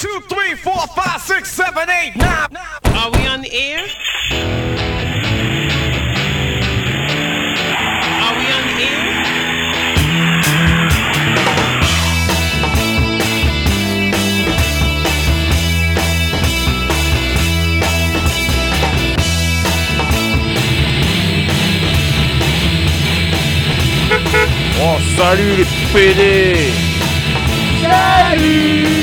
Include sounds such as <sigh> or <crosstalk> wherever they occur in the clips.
two, three, four, five, six, seven, eight, nine. Are we on the air? Are we on the air? Oh, salut les PD Los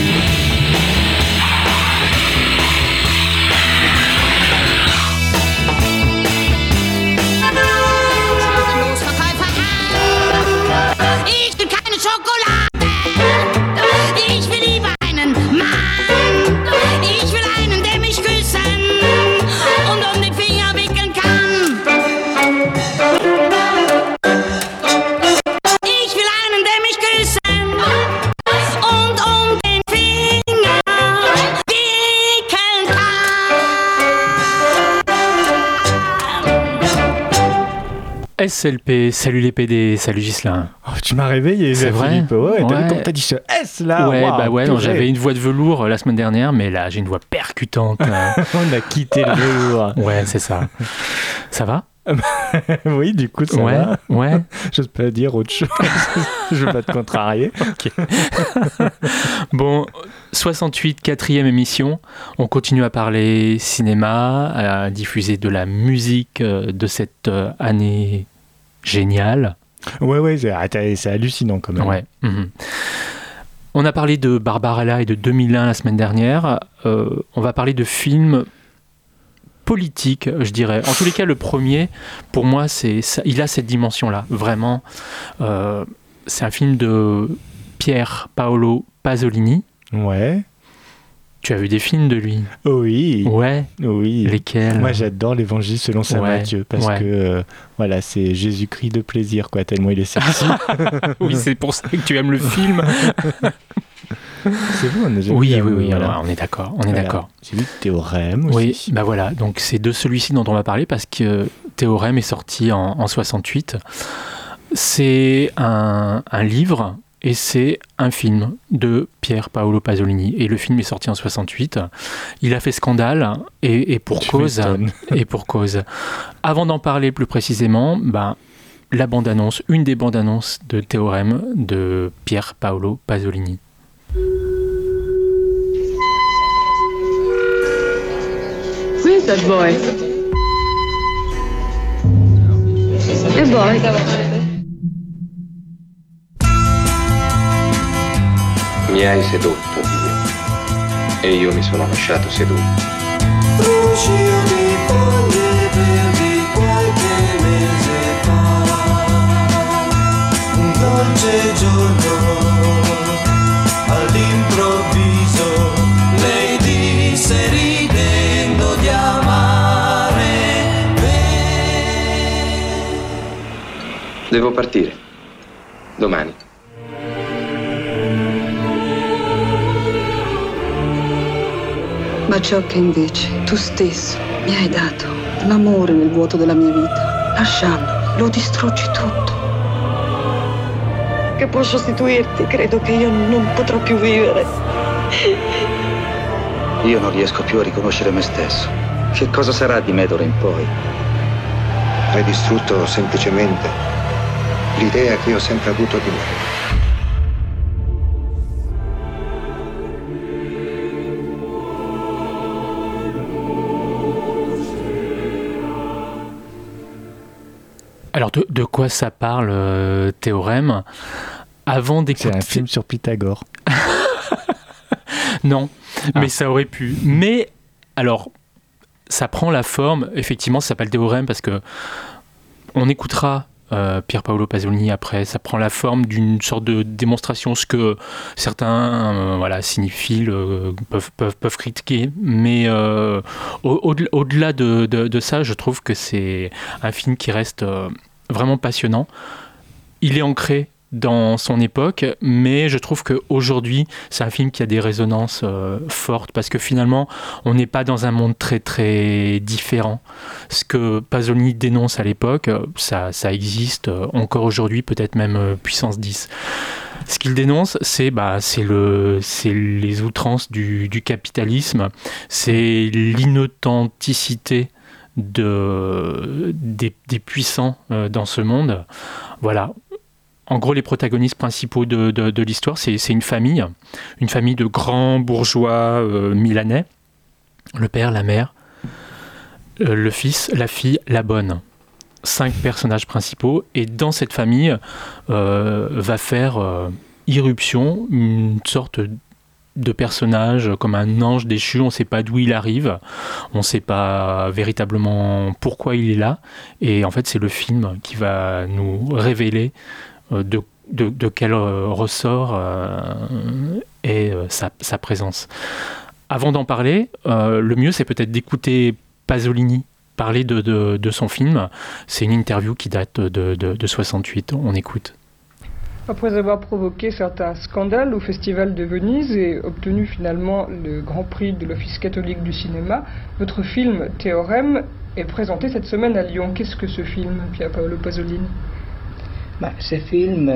SLP, salut les PD, salut Gislain. Oh, tu m'as réveillé, C'est vrai. Ouais, t'as Ouais. vu comment t'as dit ce S là ouais, bah ouais, j'avais une voix de velours euh, la semaine dernière, mais là j'ai une voix percutante. <laughs> euh. On a quitté le velours. ouais, c'est ça. Ça va? <laughs> oui, du coup, ça Ouais, va. ouais. <laughs> J'ose pas dire autre chose. <laughs> Je veux pas te contrarier. Bon, 68, quatrième émission. On continue à parler cinéma, à diffuser de la musique euh, de cette euh, année géniale. Ouais, ouais, c'est hallucinant quand même. Ouais. mhm. On a parlé de Barbarella et de 2001 la semaine dernière. Euh, on va parler de films politiques, je dirais. En tous les cas, le premier, pour moi, c'est il a cette dimension-là. Vraiment, Euh, c'est un film de Pier Paolo Pasolini. Ouais. Tu as vu des films de lui? Oui. Ouais. Oui. Lesquels? Moi, j'adore l'évangile selon saint Ouais, Matthieu parce ouais. que euh, voilà, c'est Jésus-Christ de plaisir, quoi, tellement il est sexy. <laughs> Oui, c'est pour ça que tu aimes le film. <laughs> c'est vous, on a déjà oui, oui, oui, voilà. on est d'accord. On est Voilà. d'accord. J'ai vu Théorème Oui, aussi. bah voilà, donc c'est de celui-ci dont on va parler parce que Théorème est sorti en, en 68. C'est un, un livre et c'est un film de Pier Paolo Pasolini. Et le film est sorti en 68. Il a fait scandale et, et pour Tu cause. <laughs> Et pour cause. Avant d'en parler plus précisément, ben, la bande-annonce, une des bandes-annonces de Théorème de Pier Paolo Pasolini. Where's that boy? E boy. Mi hai sedotto, Dio. E io mi sono lasciato seduto. Lucio di foglie verdi qualche mese fa. Un dolce giorno Devo partire. Domani. Ma ciò che invece tu stesso mi hai dato, l'amore nel vuoto della mia vita, lasciandolo, lo distruggi tutto. Che può sostituirti, credo che io non potrò più vivere. Io non riesco più a riconoscere me stesso. Che cosa sarà di me d'ora in poi? Hai distrutto semplicemente l'idea che io ho sempre avuto di me. Alors, de, de quoi ça parle, euh, Théorème? Avant C'est d'écouter. un film sur Pythagore. <laughs> Non, Ah. mais ça aurait pu. Mais, alors, ça prend la forme, effectivement, ça s'appelle Théorème parce que on écoutera euh, Paolo Pasolini après, ça prend la forme d'une sorte de démonstration, ce que certains euh, voilà, cinéphiles euh, peuvent, peuvent, peuvent critiquer. Mais euh, au- au- au-delà de, de- de ça, je trouve que c'est un film qui reste euh, vraiment passionnant. Il est ancré dans son époque, mais je trouve qu'aujourd'hui, c'est un film qui a des résonances euh, fortes parce que finalement, on n'est pas dans un monde très très différent. Ce que Pasolini dénonce à l'époque, euh, ça, ça existe euh, encore aujourd'hui, peut-être même puissance 10. Ce qu'il dénonce, c'est bah, le, les outrances du, du capitalisme, c'est l'inauthenticité de, des, puissants dans ce monde. Voilà. En gros, les protagonistes principaux de, l'histoire, c'est une famille, une famille de grands bourgeois euh, milanais. Le père, la mère, euh, le fils, la fille, la bonne. Cinq personnages principaux. Et dans cette famille euh, va faire irruption une sorte de personnage comme un ange déchu. On ne sait pas d'où il arrive. On ne sait pas véritablement pourquoi il est là. Et en fait, c'est le film qui va nous révéler de, de- de quel euh, ressort euh, est euh, sa, sa présence. Avant d'en parler, euh, le mieux c'est peut-être d'écouter Pasolini parler de, de- de son film. C'est une interview qui date de, de, de 68. On écoute. Après avoir provoqué certains scandales au Festival de Venise et obtenu finalement le Grand Prix de l'Office catholique du cinéma, votre film Théorème est présenté cette semaine à Lyon. Qu'est-ce que ce film, Pier Paolo Pasolini? Ma ce film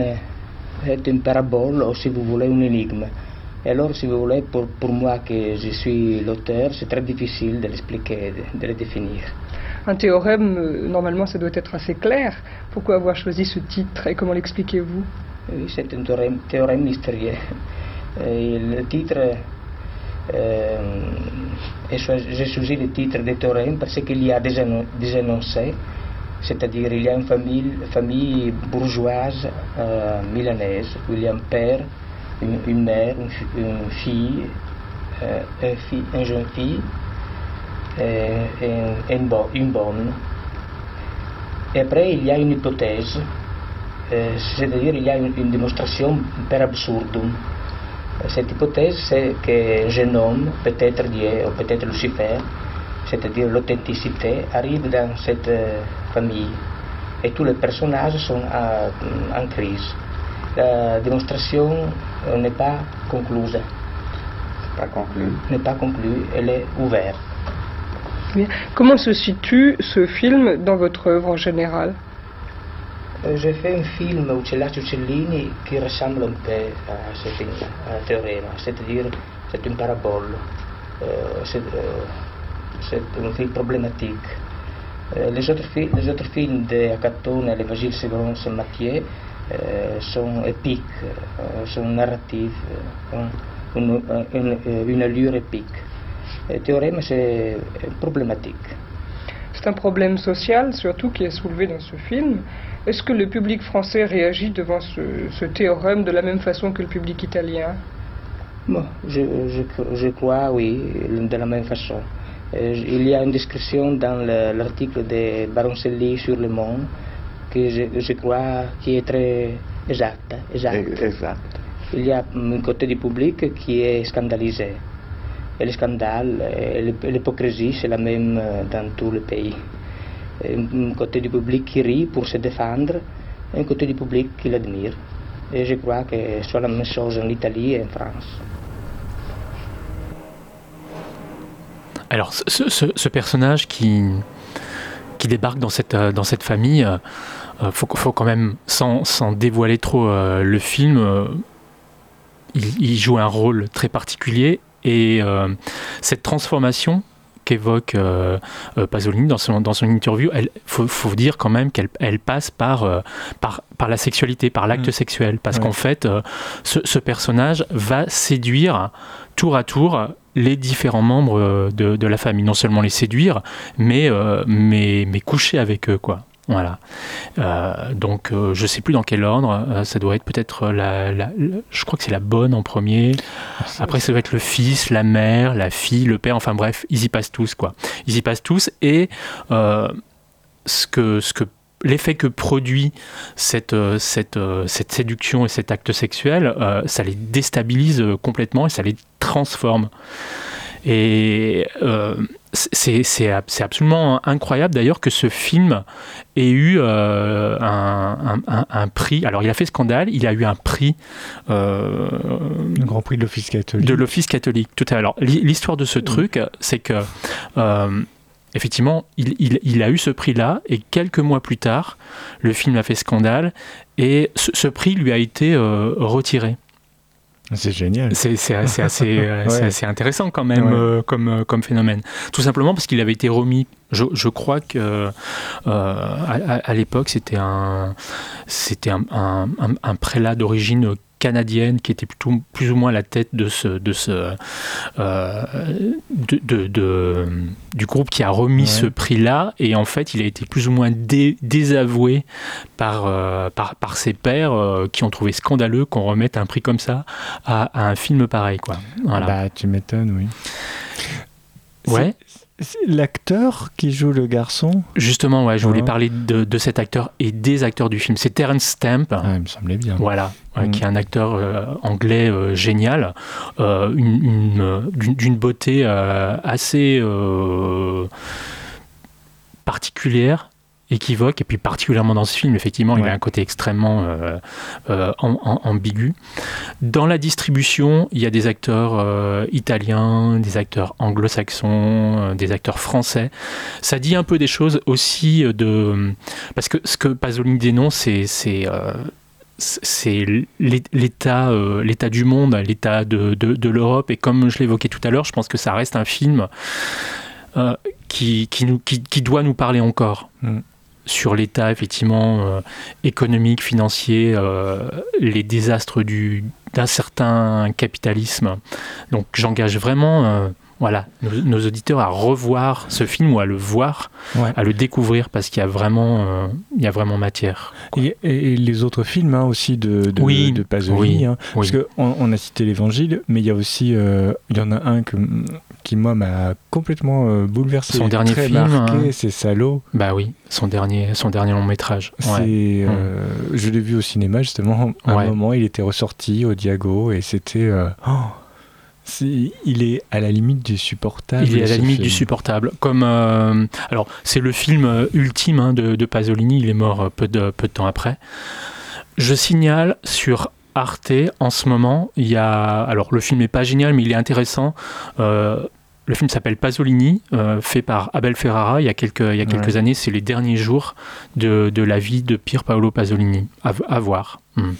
est une parabole, ou si vous voulez, une énigme. Et alors, si vous voulez, pour, pour moi que je suis l'auteur, c'est très difficile de l'expliquer, de, de le définir. Un théorème, euh, normalement, ça doit être assez clair. Pourquoi avoir choisi ce titre et comment l'expliquez-vous? Oui, c'est un théorème, théorème mystérieux. Et le titre, euh, j'ai choisi le titre de théorème parce qu'il y a des, éno- des énoncés, c'est-à-dire il y a une famille, bourgeoise euh, milanaise où il y a un père, une, mère, une, fi- une fille, euh, un une jeune fille et, et une, une bonne. Et après, il y a une hypothèse, euh, c'est-à-dire il y a une, démonstration per absurdum. Cette hypothèse, c'est qu'un jeune homme, peut-être Dieu ou peut-être Lucifer, c'est-à-dire l'authenticité, arrive dans cette euh, famille et tous les personnages sont à- en crise. La démonstration euh, n'est pas concluse. Pas conclu. N'est pas conclue, elle est ouverte. Bien. Comment se situe ce film dans votre œuvre en général Euh, J'ai fait un film Uccellacci Uccellini qui ressemble un peu à ce film, à Théorème, c'est-à-dire c'est une parabole, Euh, c'est euh, c'est un film problématique. Les, autres fi- les autres films de Acatone et Vasile Séverin Saint-Mathieu euh, sont épiques, sont narratifs, ont une, une, une allure épique. Et Théorème, c'est problématique. C'est un problème social, surtout, qui est soulevé dans ce film. Est-ce que le public français réagit devant ce, ce théorème de la même façon que le public italien? Bon, je, je, je crois, oui, de la même façon. Euh, il y a une description dans le- l'article de Baroncelli sur Le Monde que je, je crois qui est très exact. exact. Exact. Il y a un côté du public qui est scandalisé. Et le scandale l'hypocrisie, c'est la même euh, dans tout le pays. Un côté du public qui rit pour se défendre et un côté du public qui l'admire. Et je crois que c'est la même chose en Italie et en France. Alors, ce, ce- ce personnage qui, qui débarque dans cette, euh, dans cette famille, euh, euh, faut, faut quand même, sans, sans dévoiler trop euh, le film, euh, il, il joue un rôle très particulier et cette transformation qu'évoque Pasolini dans son, dans son interview, il faut, faut dire quand même qu'elle elle passe par, par, par la sexualité, par l'acte Mm. sexuel. Parce Ouais. qu'en fait, ce, ce personnage va séduire tour à tour les différents membres euh, de, de la famille. Non seulement les séduire, mais, euh, mais, mais coucher avec eux, quoi. Voilà. Euh, donc, euh, je sais plus dans quel ordre. ça doit être peut-être la, Je crois que c'est la bonne en premier. Après, ça doit être le fils, la mère, la fille, le père. Enfin bref, ils y passent tous, quoi. Ils y passent tous. Et ce que, ce que l'effet que produit cette, euh, cette, euh, cette séduction et cet acte sexuel, euh, ça les déstabilise complètement et ça les transforme. Et euh, c'est c'est ab- c'est absolument incroyable d'ailleurs que ce film ait eu euh, un, un- prix. Alors il a fait scandale, il a eu un prix. euh, Le Grand Prix de l'Office catholique. de l'Office catholique. Tout à l'heure. L'histoire de ce truc, c'est que effectivement, il, il- il a eu ce prix-là, et quelques mois plus tard, le film a fait scandale, et ce, ce prix lui a été euh, retiré. C'est génial. C'est c'est assez, assez, <laughs> euh, c'est assez intéressant quand même Ouais. euh, comme, comme phénomène. Tout simplement parce qu'il avait été remis, je, je crois que euh, à, à- à l'époque c'était un, c'était un, un- un- un prélat d'origine canadienne qui était plutôt plus ou moins à la tête de ce, de ce euh, de, de- de- du groupe qui a remis Ouais. ce prix-là et en fait il a été plus ou moins dé- désavoué par, euh, par, par ses pairs euh, qui ont trouvé scandaleux qu'on remette un prix comme ça à, à un film pareil quoi. Voilà. Bah, tu m'étonnes, oui. Ouais. L'acteur qui joue le garçon Justement, ouais, je voulais Ouais. parler de, de cet acteur et des acteurs du film. C'est Terence Stamp. Ah, il me semblait bien. Voilà, Mm. qui est un acteur euh, anglais euh, génial, euh, une- une, d'une beauté assez particulière, équivoque, et puis particulièrement dans ce film, effectivement, il Ouais. a un côté extrêmement euh, euh, am- am- ambigu. Dans la distribution, il y a des acteurs euh, italiens, des acteurs anglo-saxons, des acteurs français. Ça dit un peu des choses aussi de... Parce que ce que Pasolini dénonce, c'est... c'est c'est l'é- l'état euh, l'état du monde, l'état de, de, de l'Europe. Et comme je l'évoquais tout à l'heure, je pense que ça reste un film euh, qui, qui, nous, qui, qui doit nous parler encore Mm. Sur l'état effectivement euh, économique, financier, euh, les désastres du- d'un certain capitalisme. Donc j'engage vraiment euh, voilà, nos, nos auditeurs à revoir ce film ou à le voir, Ouais. à le découvrir parce qu'il y a vraiment, euh, il y a vraiment matière. Et, les autres films hein, aussi de, de, Oui, de Pasolini. oui, hein. Parce qu'on on a cité l'Évangile, mais il y a aussi, euh, il y en a un que, qui moi m'a complètement euh, bouleversé. Son dernier film, marqué, hein. c'est Salaud. Bah oui, son dernier, son dernier long métrage. Ouais. euh, je l'ai vu au cinéma justement. À Ouais. un moment, il était ressorti au Diago et c'était. oh, il est à la limite du supportable. Il est à la limite du supportable. Comme euh, alors, c'est le film euh, ultime hein, de, de Pasolini. Il est mort euh, peu de, peu de temps après. Je signale sur Arte en ce moment, il y a alors le film n'est pas génial, mais il est intéressant. Euh, le film s'appelle Pasolini, euh, fait par Abel Ferrara il y a quelques, il y a quelques Ouais. années. C'est les derniers jours de, de la vie de Pier Paolo Pasolini. À, à voir. Hmm.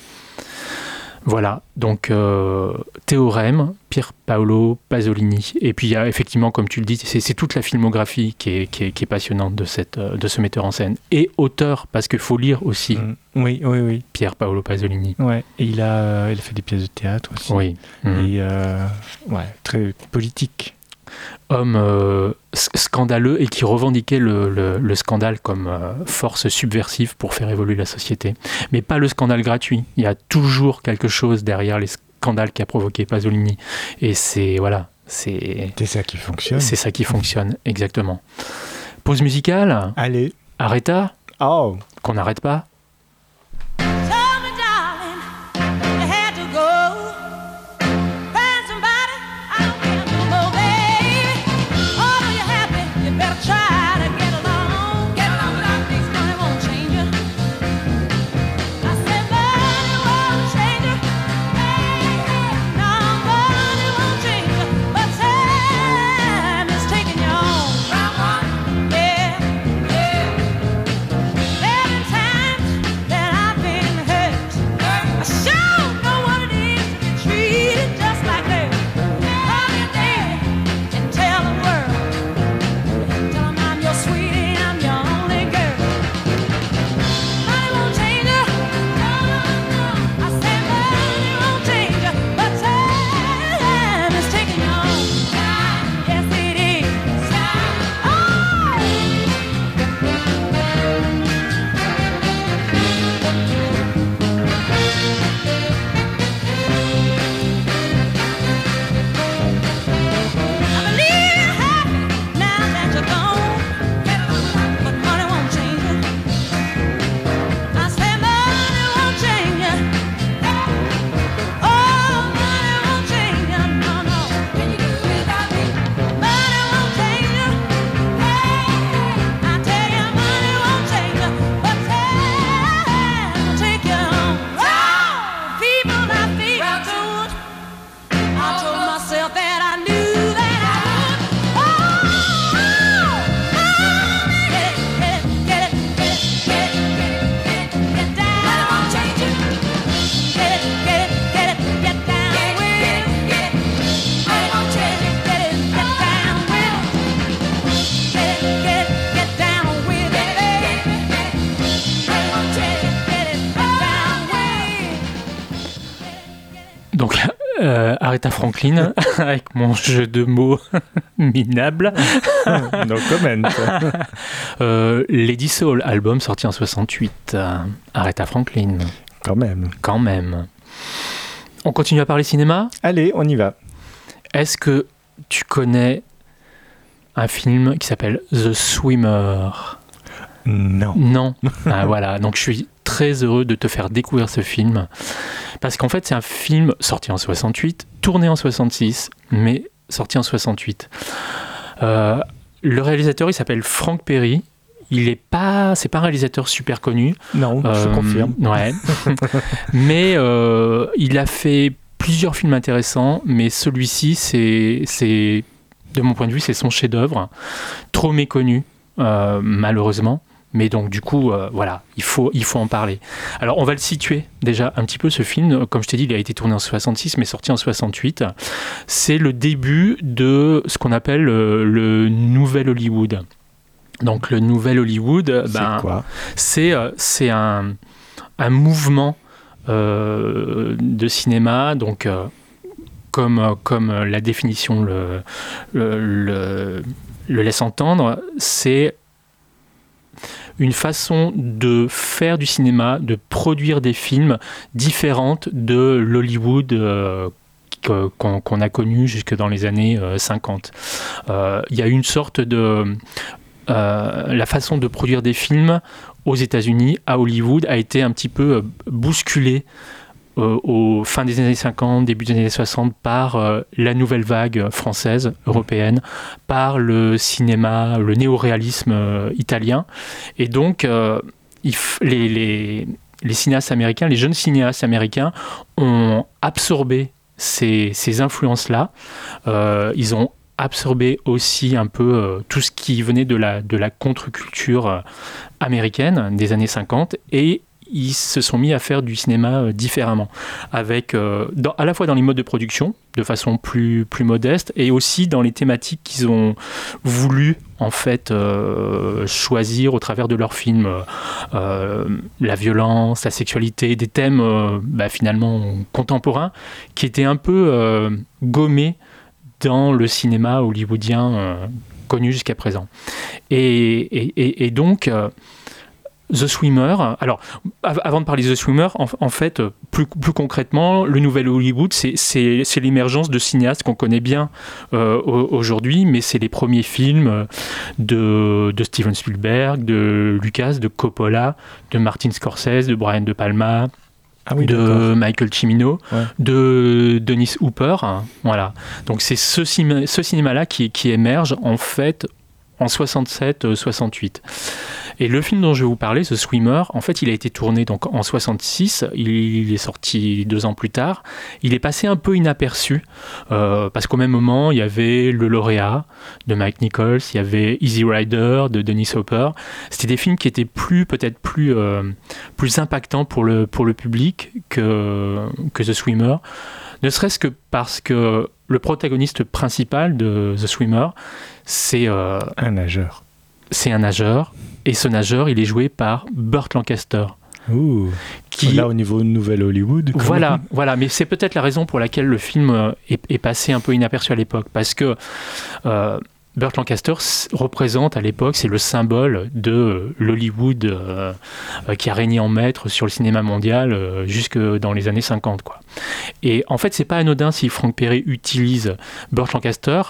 Voilà, donc euh, Théorème, Pier Paolo Pasolini. Et puis il y a effectivement, comme tu le dis, c'est toute la filmographie qui est, qui est- qui est passionnante de, cette, euh, de ce metteur en scène. Et auteur, parce qu'il faut lire aussi Mm. Oui, oui, oui. Pier Paolo Pasolini. Ouais. Et il a, euh, il a fait des pièces de théâtre aussi. Oui. Mm. Et euh, ouais, très politique. Homme euh, scandaleux et qui revendiquait le, le- le scandale comme euh, force subversive pour faire évoluer la société. Mais pas le scandale gratuit. Il y a toujours quelque chose derrière les scandales qu'a provoqué Pasolini. Et c'est voilà, c'est C'est ça qui fonctionne. c'est ça qui fonctionne exactement. Pause musicale. Allez. Arrêta. Oh. Qu'on n'arrête pas. Franklin, <laughs> avec mon jeu de mots <laughs> minable. <laughs> no comment. Euh, Lady Soul, album sorti en 68. Euh, Aretha Franklin. Quand même. Quand même. On continue à parler cinéma? Allez, on y va. Est-ce que tu connais un film qui s'appelle The Swimmer? Non. Non. Ah, voilà, donc je suis très heureux de te faire découvrir ce film. Parce qu'en fait, c'est un film sorti en 68, tourné en 66, mais sorti en 68. Euh, le réalisateur, il s'appelle Frank Perry. Il est pas, c'est pas un réalisateur super connu. Non, je Euh, confirme. Ouais. <laughs> mais euh, il a fait plusieurs films intéressants, mais celui-ci, c'est, c'est, de mon point de vue, c'est son chef-d'œuvre, trop méconnu, malheureusement. Mais donc, du coup, euh, voilà, il faut, il faut en parler. Alors, on va le situer déjà un petit peu, ce film. Comme je t'ai dit, il a été tourné en 66, mais sorti en 68. C'est le début de ce qu'on appelle euh, le Nouvel Hollywood. Donc, le Nouvel Hollywood, C'est ben, c'est euh, c'est un, un mouvement euh, de cinéma, donc euh, comme, euh, comme la définition le, le, le- le laisse entendre, c'est une façon de faire du cinéma, de produire des films différentes de l'Hollywood euh, qu'on a connu jusque dans les années euh, 50. Euh, Il y a une sorte de... euh, la façon de produire des films aux États-Unis, à Hollywood, a été un petit peu euh, bousculée euh, au fin des années 50, début des années 60 par euh, la nouvelle vague française, européenne, par le cinéma, le néoréalisme euh, italien. Et donc, euh, les, les- les cinéastes américains, les jeunes cinéastes américains ont absorbé ces, ces influences-là. Euh, ils ont absorbé aussi un peu euh, tout ce qui venait de la, de la contre-culture américaine des années 50 et ils se sont mis à faire du cinéma euh, différemment, avec euh, dans- à la fois dans les modes de production, de façon plus, plus modeste, et aussi dans les thématiques qu'ils ont voulu en fait euh, choisir au travers de leurs films, la violence, la sexualité, des thèmes bah, finalement contemporains qui étaient un peu gommés dans le cinéma hollywoodien connu jusqu'à présent. Et, donc, The Swimmer, alors av- avant de parler de The Swimmer, en, en fait, euh, plus, plus concrètement, le nouvel Hollywood, c'est- l'émergence de cinéastes qu'on connaît bien euh, au- aujourd'hui, mais c'est les premiers films euh, de, de Steven Spielberg, de Lucas, de Coppola, de Martin Scorsese, de Brian De Palma, Ah oui, de. Michael Cimino, Ouais. de Dennis Hooper. hein, voilà. Donc c'est ce, ce cinéma-là qui, qui émerge en fait en 67-68. Et le film dont je vais vous parler, The Swimmer, en fait, il a été tourné donc en 66. Il est sorti deux ans plus tard. Il est passé un peu inaperçu euh, parce qu'au même moment, il y avait Le Lauréat de Mike Nichols, il y avait Easy Rider de Dennis Hopper. C'était des films qui étaient plus peut-être plus euh, plus impactants pour le pour le public que que The Swimmer. Ne serait-ce que parce que le protagoniste principal de The Swimmer, c'est euh, Un nageur. c'est un nageur, et ce nageur, il est joué par Burt Lancaster. Ouh. Qui- Là, au niveau Nouvelle Hollywood. Voilà, même. voilà, mais c'est peut-être la raison pour laquelle le film euh, est, est passé un peu inaperçu à l'époque, parce que euh, Burt Lancaster représente à l'époque, c'est le symbole de l'Hollywood euh, qui a régné en maître sur le cinéma mondial euh, jusque dans les années 50. Quoi. Et en fait, c'est pas anodin si Frank Perry utilise Burt Lancaster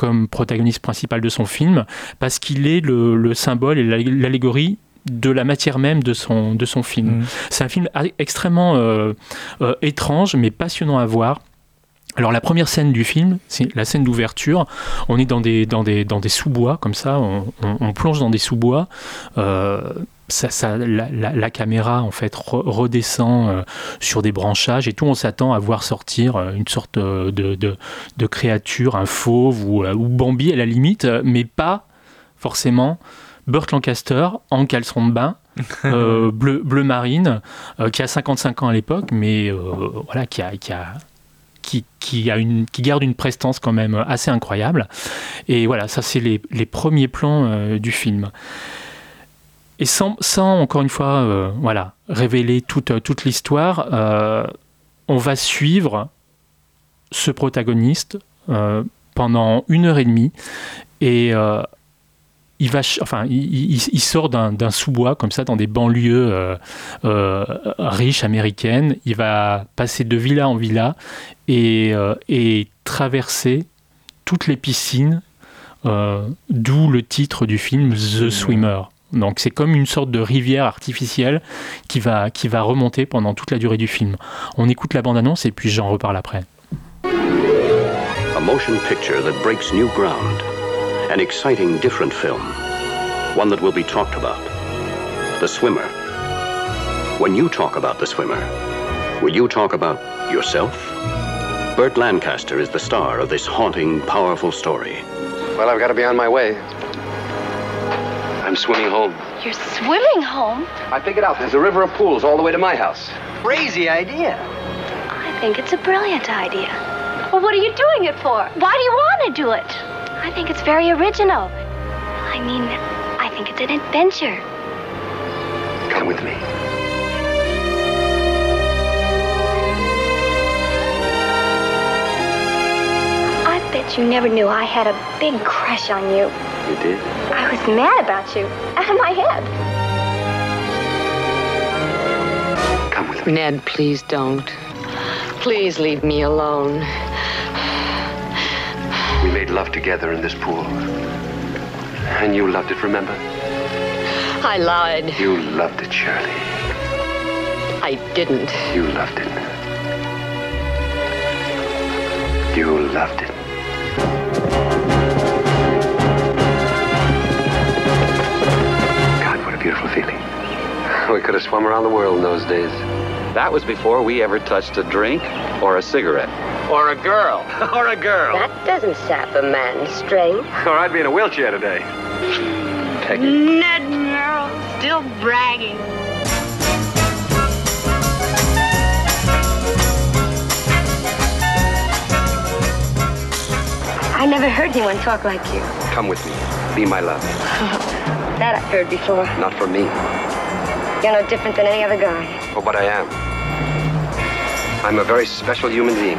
comme protagoniste principal de son film, parce qu'il est le, le symbole et l'allé- l'allégorie de la matière même de son, de son film. Mhm. C'est un film extrêmement euh, euh, étrange, mais passionnant à voir. Alors la première scène du film, c'est la scène d'ouverture. On est dans des, dans des, dans des sous-bois, comme ça, on, on- on plonge dans des sous-bois. Euh, ça, ça- la, la- la caméra en fait re- redescend euh, sur des branchages et tout. On s'attend à voir sortir euh, une sorte euh, de, de, de créature, un fauve ou, ou Bambi à la limite, mais pas forcément Burt Lancaster en caleçon de bain. <laughs> euh, bleu, bleu marine, euh, qui a 55 ans à l'époque, mais voilà, qui a, qui a, qui, qui, a une, qui garde une prestance quand même assez incroyable. Et voilà, ça c'est les, les premiers plans euh, du film. Et sans, sans encore une fois, euh, voilà, révéler toute, toute l'histoire, euh, on va suivre ce protagoniste euh, pendant une heure et demie et euh, il va, enfin, il, il- il sort d'un sous-bois comme ça dans des banlieues euh, euh, riches américaines. Il va passer de villa en villa et, euh, et traverser toutes les piscines, euh, d'où le titre du film The Swimmer. Donc c'est comme une sorte de rivière artificielle qui va, qui va remonter pendant toute la durée du film. On écoute la bande-annonce et puis j'en reparle après. A motion picture that breaks new ground. An exciting, different film. One that will be talked about. The Swimmer. When you talk about The Swimmer, will you talk about yourself? Burt Lancaster is the star of this haunting, powerful story. Well, I've got to be on my way. I'm swimming home. You're swimming home? I figured out there's a river of pools all the way to my house. Crazy idea. I think it's a brilliant idea. Well, what are you doing it for? Why do you want to do it? I think it's very original. I mean, I think it's an adventure. Come with me. I bet you never knew I had a big crush on you. You did? I was mad about you, <laughs> out of my head. Come with me. Ned, please don't. Please leave me alone. We made love together in this pool. And you loved it, remember? I lied. You loved it, Shirley. I didn't. You loved it. You loved it. God, what a beautiful feeling. We could have swum around the world in those days. That was before we ever touched a drink or a cigarette. Or a girl. <laughs> or a girl. That doesn't sap a man's strength. Or I'd be in a wheelchair today. Peggy. Ned Merrill, still bragging. I never heard anyone talk like you. Come with me. Be my love. <laughs> That I've heard before. Not for me, You're no different than any other guy. for what I am. I'm a very special human being.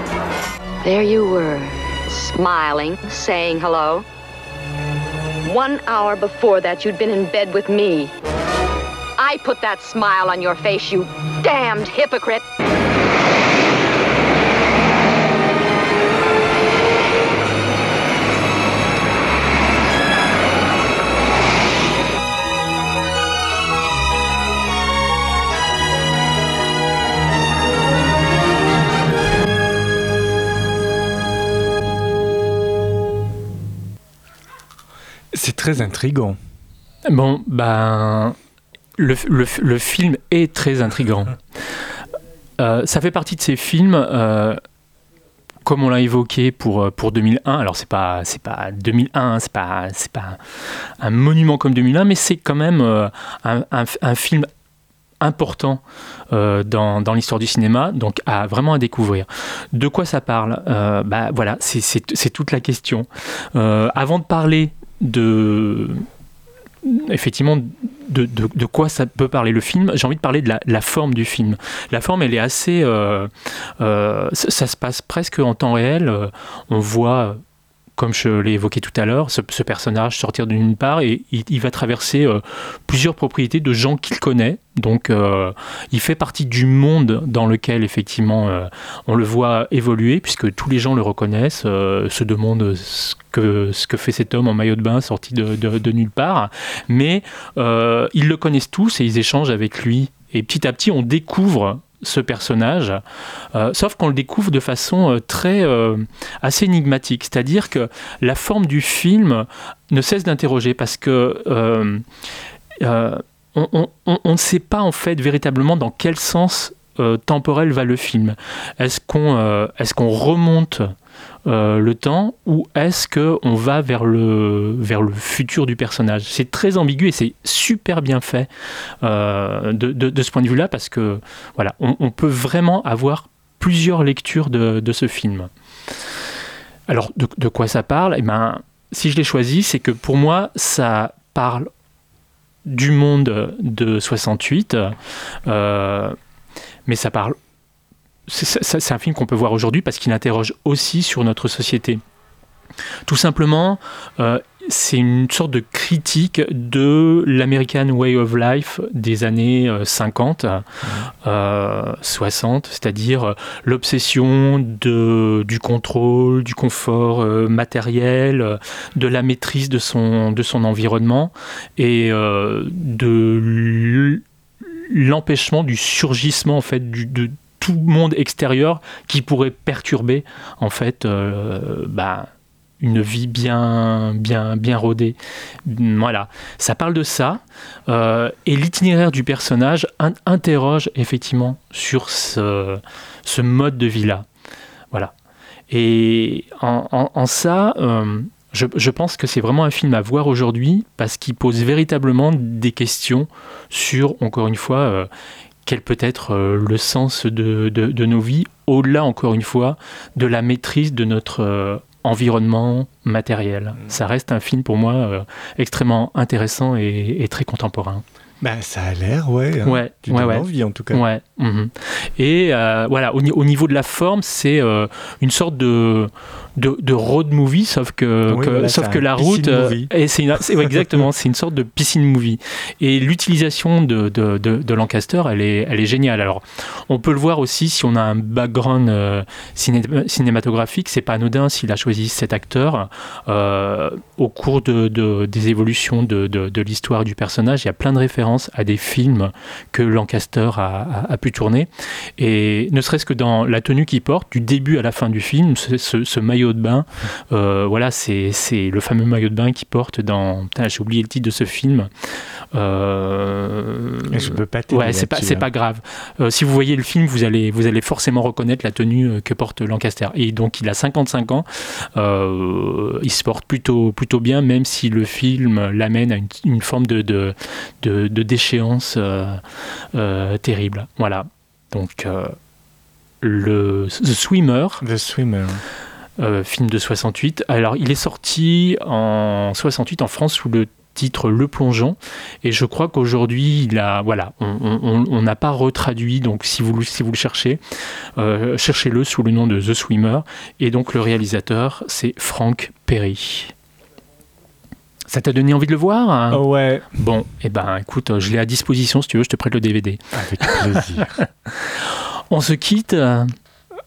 There you were, smiling, saying hello. One hour before that, you'd been in bed with me. I put that smile on your face, you damned hypocrite. Très intrigant. Bon, ben, le, le- le film est très intrigant. <laughs> Euh, ça fait partie de ces films, euh, comme on l'a évoqué pour, euh, pour 2001. Alors, c'est pas, c'est pas 2001, hein, c'est pas, c'est pas un monument comme 2001, mais c'est quand même un, un- un film important euh, dans, dans l'histoire du cinéma, donc à vraiment à découvrir. De quoi ça parle? Euh, Bah voilà, c'est- toute la question. Euh, avant de parler de effectivement de, de- de quoi ça peut parler le film, j'ai envie de parler de la, forme du film. La forme, elle est assez... euh, euh, ça, ça se passe presque en temps réel. Euh, On voit, comme je l'ai évoqué tout à l'heure, ce, personnage sortir d'une part et il, va traverser euh, plusieurs propriétés de gens qu'il connaît. Donc euh, il fait partie du monde dans lequel effectivement euh, on le voit évoluer puisque tous les gens le reconnaissent, se demandent ce que, fait cet homme en maillot de bain sorti de, de- de nulle part. Mais ils le connaissent tous et ils échangent avec lui. Et petit à petit on découvre ce personnage, euh, sauf qu'on le découvre de façon euh, très euh, assez énigmatique. C'est-à-dire que la forme du film ne cesse d'interroger parce que on, ne sait pas en fait véritablement dans quel sens temporel va le film. Est-ce qu'on remonte euh, le temps ou est-ce que on va vers le futur du personnage? C'est très ambigu et c'est super bien fait euh, de, ce point de vue-là parce que voilà, on, peut vraiment avoir plusieurs lectures de, ce film. Alors, de, de quoi ça parle? Eh ben, si je l'ai choisi, c'est que pour moi, ça parle du monde de 68, euh, mais ça parle c'est un film qu'on peut voir aujourd'hui parce qu'il interroge aussi sur notre société. Tout simplement, euh, c'est une sorte de critique de l'American Way of Life des années euh, 50, euh, 60, c'est-à-dire euh, l'obsession de, du contrôle, du confort matériel, de la maîtrise de son, environnement et de l'empêchement du surgissement en fait du, de tout monde extérieur qui pourrait perturber en fait euh, bah, une vie bien bien bien rodée. Voilà. Ça parle de ça euh, et l'itinéraire du personnage in- interroge effectivement sur ce, mode de vie là voilà. Et en, ça euh, je, pense que c'est vraiment un film à voir aujourd'hui parce qu'il pose véritablement des questions sur, encore une fois, quel peut être euh, le sens de, de- de nos vies, au-delà, encore une fois, de la maîtrise de notre euh, environnement matériel. Ça reste un film pour moi euh, extrêmement intéressant et, et très contemporain. Bah, ça a l'air, ouais. hein. Ouais, Tu ouais, ouais. envie, en tout cas. Ouais. mhm. Et euh, voilà, au, ni- au niveau de la forme, c'est euh, une sorte de, de, de road movie, sauf que, Oui, que- voilà, sauf que la route. euh, movie. et c'est ouais, exactement, <laughs> c'est une sorte de piscine movie. Et l'utilisation de, de, de, Lancaster, elle est, elle est géniale. Alors, on peut le voir aussi si on a un background euh, ciné- cinématographique, c'est pas anodin s'il a choisi cet acteur. Au cours de, de- des évolutions de l'histoire du personnage, il y a plein de références à des films que Lancaster a, a- a pu tourner. Et ne serait-ce que dans la tenue qu'il porte, du début à la fin du film, ce, ce- ce maillot de bain, euh, voilà, c'est le fameux maillot de bain qu'il porte dans. Putain, J'ai oublié le titre de ce film. Euh, je peux pas Ouais, c'est pas, c'est hein. pas grave. Euh, si vous voyez le film, vous allez, vous allez forcément reconnaître la tenue euh, que porte Lancaster. Et donc, il a 55 ans. Euh, il se porte plutôt, plutôt bien, même si le film l'amène à une, une forme de, de, de, de déchéance euh, euh, terrible. Voilà. Donc, euh, le The Swimmer. The Swimmer. euh, film de 68. Alors, il est sorti en 68 en France sous le titre Le Plongeon et je crois qu'aujourd'hui il a voilà on- n'a pas retraduit donc si vous le- si vous le cherchez euh, cherchez-le sous le nom de The Swimmer et donc le réalisateur c'est Frank Perry ça t'a donné envie de le voir hein? Ouais. Bon, et ben écoute, je l'ai à disposition si tu veux, je te prête le DVD. Avec plaisir. <laughs> On se quitte euh,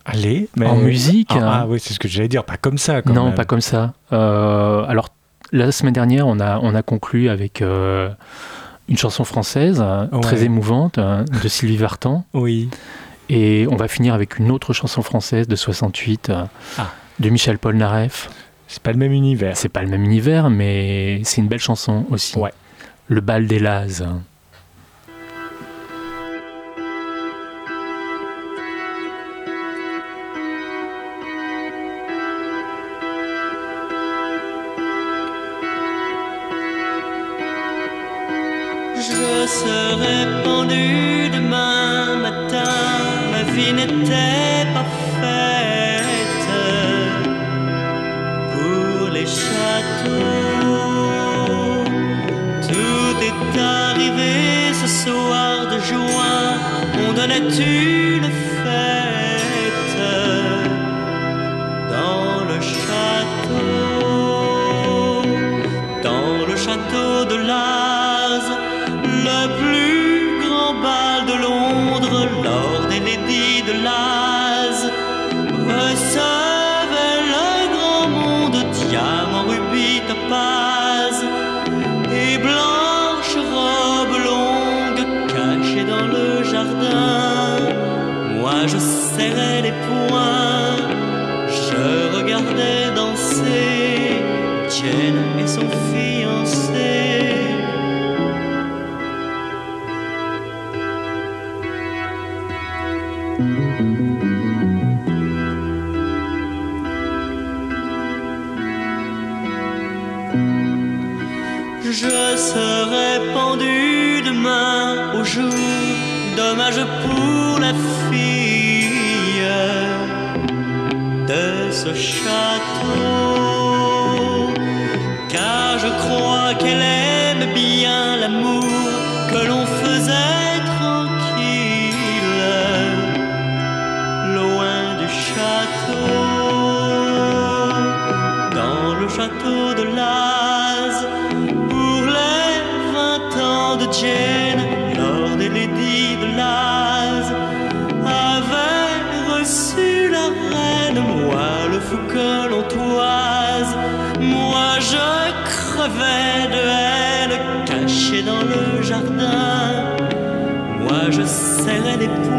Allez, mais en musique. Ah, hein. ah oui, c'est ce que j'allais dire, pas comme ça. Quand non, même. pas comme ça. Euh, alors, la semaine dernière, on a, on a conclu avec euh, une chanson française euh, Ouais. très émouvante euh, de Sylvie Vartan. Oui. Et on va finir avec une autre chanson française de 68 euh, Ah. de Michel Polnareff. C'est pas le même univers. C'est pas le même univers, mais c'est une belle chanson aussi. Ouais. Le bal des Lazes. Je serrais les poings, Jane, Lord et Lady Laz. Avaient reçu la reine, moi le fou que l'on toise, moi je crevais de haine, caché dans le jardin, moi je serrais les poings,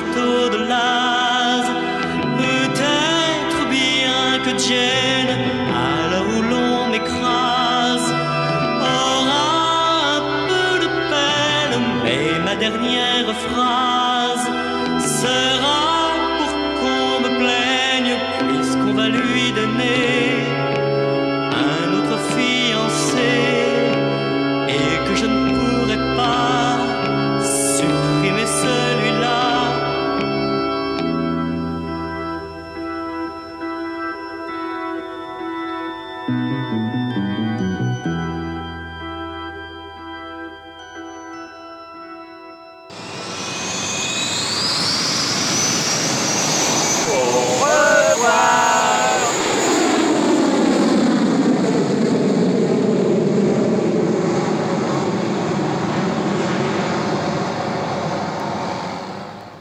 de peut-être bien que Jane, à l'heure où l'on m'écrase, aura un peu de peine, mais ma dernière phrase